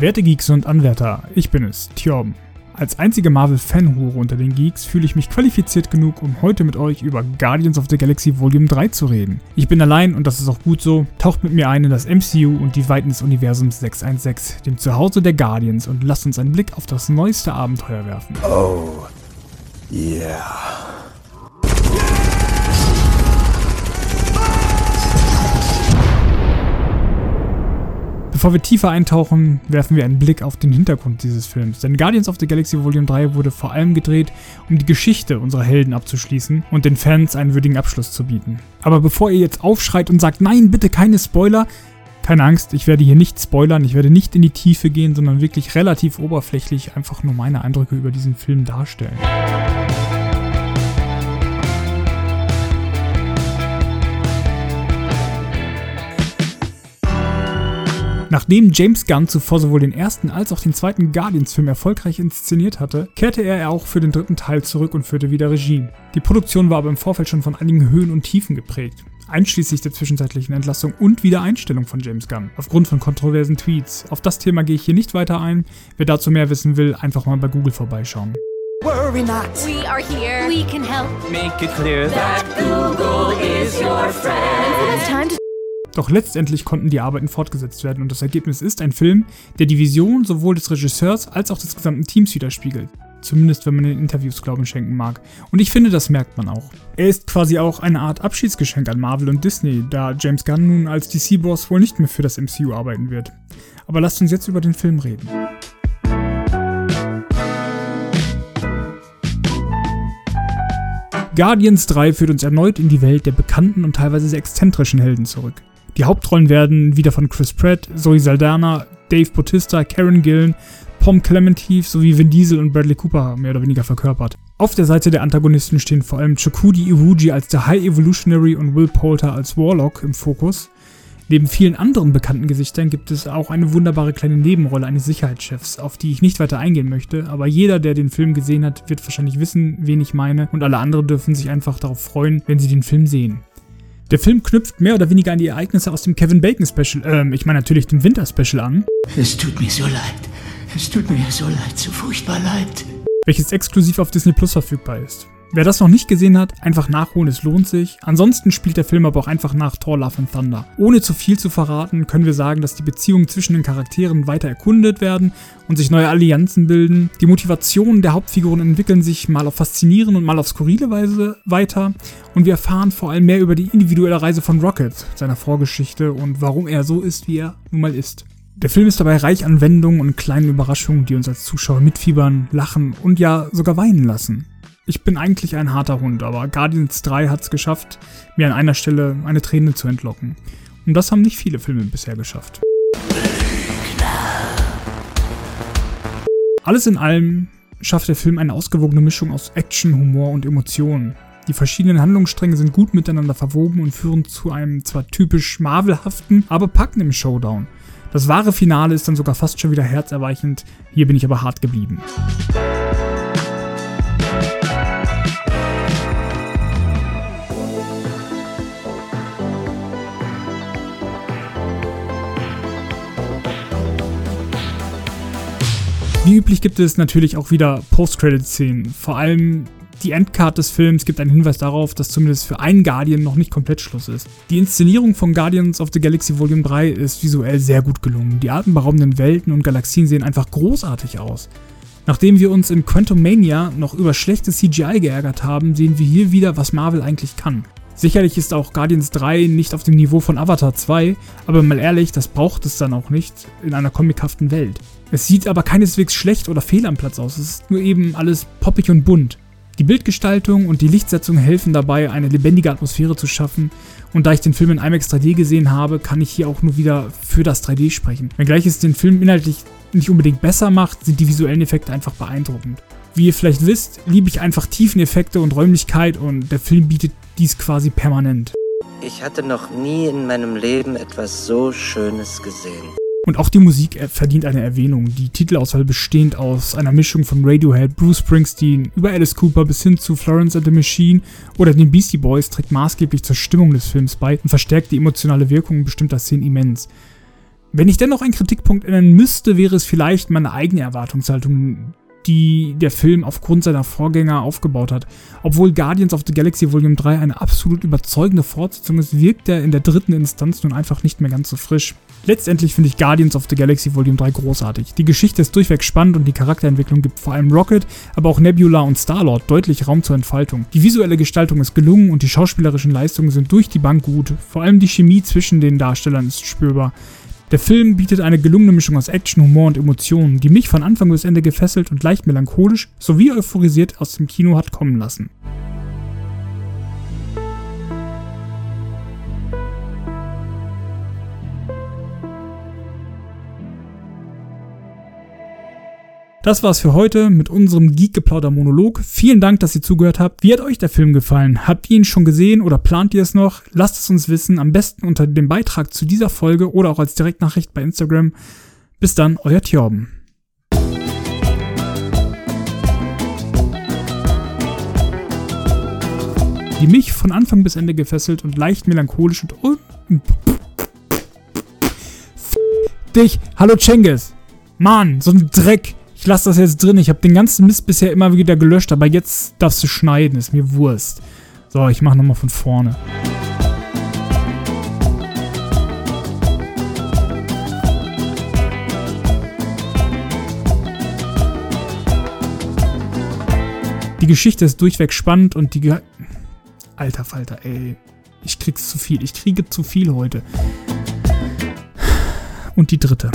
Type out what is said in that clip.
Werte Geeks und Anwärter, ich bin es, Thjorben. Als einzige Marvel-Fanhure unter den Geeks fühle ich mich qualifiziert genug, um heute mit euch über Guardians of the Galaxy Volume 3 zu reden. Ich bin allein und das ist auch gut so. Taucht mit mir ein in das MCU und die Weiten des Universums 616, dem Zuhause der Guardians, und lasst uns einen Blick auf das neueste Abenteuer werfen. Oh, yeah. Bevor wir tiefer eintauchen, werfen wir einen Blick auf den Hintergrund dieses Films. Denn Guardians of the Galaxy Volume 3 wurde vor allem gedreht, um die Geschichte unserer Helden abzuschließen und den Fans einen würdigen Abschluss zu bieten. Aber bevor ihr jetzt aufschreit und sagt, nein, bitte keine Spoiler, keine Angst, ich werde hier nicht spoilern, ich werde nicht in die Tiefe gehen, sondern wirklich relativ oberflächlich einfach nur meine Eindrücke über diesen Film darstellen. Nachdem James Gunn zuvor sowohl den ersten als auch den zweiten Guardians-Film erfolgreich inszeniert hatte, kehrte er auch für den dritten Teil zurück und führte wieder Regie. Die Produktion war aber im Vorfeld schon von einigen Höhen und Tiefen geprägt einschließlich der zwischenzeitlichen Entlassung und Wiedereinstellung von James Gunn, aufgrund von kontroversen Tweets. Auf das Thema gehe ich hier nicht weiter ein. Wer dazu mehr wissen will, einfach mal bei Google vorbeischauen. Worry not. We are here. We can help. Make it clear that Google is your friend. It's time to Doch letztendlich konnten die Arbeiten fortgesetzt werden und das Ergebnis ist ein Film, der die Vision sowohl des Regisseurs als auch des gesamten Teams widerspiegelt. Zumindest wenn man den Interviews Glauben schenken mag. Und ich finde, das merkt man auch. Er ist quasi auch eine Art Abschiedsgeschenk an Marvel und Disney, da James Gunn nun als DC-Boss wohl nicht mehr für das MCU arbeiten wird. Aber lasst uns jetzt über den Film reden. Guardians 3 führt uns erneut in die Welt der bekannten und teilweise sehr exzentrischen Helden zurück. Die Hauptrollen werden wieder von Chris Pratt, Zoe Saldana, Dave Bautista, Karen Gillen, Pom Clementif sowie Vin Diesel und Bradley Cooper mehr oder weniger verkörpert. Auf der Seite der Antagonisten stehen vor allem Chokudi Iwuji als der High Evolutionary und Will Poulter als Warlock im Fokus. Neben vielen anderen bekannten Gesichtern gibt es auch eine wunderbare kleine Nebenrolle eines Sicherheitschefs, auf die ich nicht weiter eingehen möchte, aber jeder, der den Film gesehen hat, wird wahrscheinlich wissen, wen ich meine und alle anderen dürfen sich einfach darauf freuen, wenn sie den Film sehen. Der Film knüpft mehr oder weniger an die Ereignisse aus dem Kevin Bacon Special, ähm, ich meine natürlich dem Winter Special an, Es tut mir so leid. Es tut mir so leid, so furchtbar leid. welches exklusiv auf Disney Plus verfügbar ist. Wer das noch nicht gesehen hat, einfach nachholen, es lohnt sich. Ansonsten spielt der Film aber auch einfach nach Thor Love and Thunder. Ohne zu viel zu verraten, können wir sagen, dass die Beziehungen zwischen den Charakteren weiter erkundet werden und sich neue Allianzen bilden. Die Motivationen der Hauptfiguren entwickeln sich mal auf faszinierende und mal auf skurrile Weise weiter und wir erfahren vor allem mehr über die individuelle Reise von Rocket, seiner Vorgeschichte und warum er so ist, wie er nun mal ist. Der Film ist dabei reich an Wendungen und kleinen Überraschungen, die uns als Zuschauer mitfiebern, lachen und ja sogar weinen lassen. Ich bin eigentlich ein harter Hund, aber Guardians 3 hat es geschafft, mir an einer Stelle eine Träne zu entlocken. Und das haben nicht viele Filme bisher geschafft. Alles in allem schafft der Film eine ausgewogene Mischung aus Action, Humor und Emotionen. Die verschiedenen Handlungsstränge sind gut miteinander verwoben und führen zu einem zwar typisch Marvelhaften, aber packenden Showdown. Das wahre Finale ist dann sogar fast schon wieder herzerweichend, hier bin ich aber hart geblieben. Wie üblich gibt es natürlich auch wieder Post-Credit-Szenen. Vor allem die Endcard des Films gibt einen Hinweis darauf, dass zumindest für einen Guardian noch nicht komplett Schluss ist. Die Inszenierung von Guardians of the Galaxy Volume 3 ist visuell sehr gut gelungen. Die atemberaubenden Welten und Galaxien sehen einfach großartig aus. Nachdem wir uns in Quantum Mania noch über schlechtes CGI geärgert haben, sehen wir hier wieder, was Marvel eigentlich kann. Sicherlich ist auch Guardians 3 nicht auf dem Niveau von Avatar 2, aber mal ehrlich, das braucht es dann auch nicht in einer comichaften Welt. Es sieht aber keineswegs schlecht oder fehl am Platz aus, es ist nur eben alles poppig und bunt. Die Bildgestaltung und die Lichtsetzung helfen dabei, eine lebendige Atmosphäre zu schaffen. Und da ich den Film in IMAX 3D gesehen habe, kann ich hier auch nur wieder für das 3D sprechen. Wenngleich es den Film inhaltlich nicht unbedingt besser macht, sind die visuellen Effekte einfach beeindruckend. Wie ihr vielleicht wisst, liebe ich einfach Tiefeneffekte und Räumlichkeit und der Film bietet dies quasi permanent. Ich hatte noch nie in meinem Leben etwas so Schönes gesehen. Und auch die Musik äh, verdient eine Erwähnung. Die Titelauswahl bestehend aus einer Mischung von Radiohead, Bruce Springsteen, über Alice Cooper bis hin zu Florence and the Machine oder den Beastie Boys trägt maßgeblich zur Stimmung des Films bei und verstärkt die emotionale Wirkung bestimmter Szenen immens. Wenn ich dennoch einen Kritikpunkt nennen müsste, wäre es vielleicht meine eigene Erwartungshaltung, die der Film aufgrund seiner Vorgänger aufgebaut hat. Obwohl Guardians of the Galaxy Volume 3 eine absolut überzeugende Fortsetzung ist, wirkt er in der dritten Instanz nun einfach nicht mehr ganz so frisch. Letztendlich finde ich Guardians of the Galaxy Volume 3 großartig. Die Geschichte ist durchweg spannend und die Charakterentwicklung gibt vor allem Rocket, aber auch Nebula und Star-Lord deutlich Raum zur Entfaltung. Die visuelle Gestaltung ist gelungen und die schauspielerischen Leistungen sind durch die Bank gut. Vor allem die Chemie zwischen den Darstellern ist spürbar. Der Film bietet eine gelungene Mischung aus Action, Humor und Emotionen, die mich von Anfang bis Ende gefesselt und leicht melancholisch sowie euphorisiert aus dem Kino hat kommen lassen. Das war's für heute mit unserem Geek-Geplauder-Monolog. Vielen Dank, dass ihr zugehört habt. Wie hat euch der Film gefallen? Habt ihr ihn schon gesehen oder plant ihr es noch? Lasst es uns wissen, am besten unter dem Beitrag zu dieser Folge oder auch als Direktnachricht bei Instagram. Bis dann, euer Thjorben. Die mich von Anfang bis Ende gefesselt und leicht melancholisch und... un dich! Hallo Cengiz! Mann, so ein Dreck! Ich lasse das jetzt drin. Ich habe den ganzen Mist bisher immer wieder gelöscht, aber jetzt darfst du schneiden. Ist mir Wurst. So, ich mache nochmal von vorne. Die Geschichte ist durchweg spannend und die... Ge Alter Falter, ey. Ich krieg's zu viel. Ich kriege zu viel heute. Und die dritte.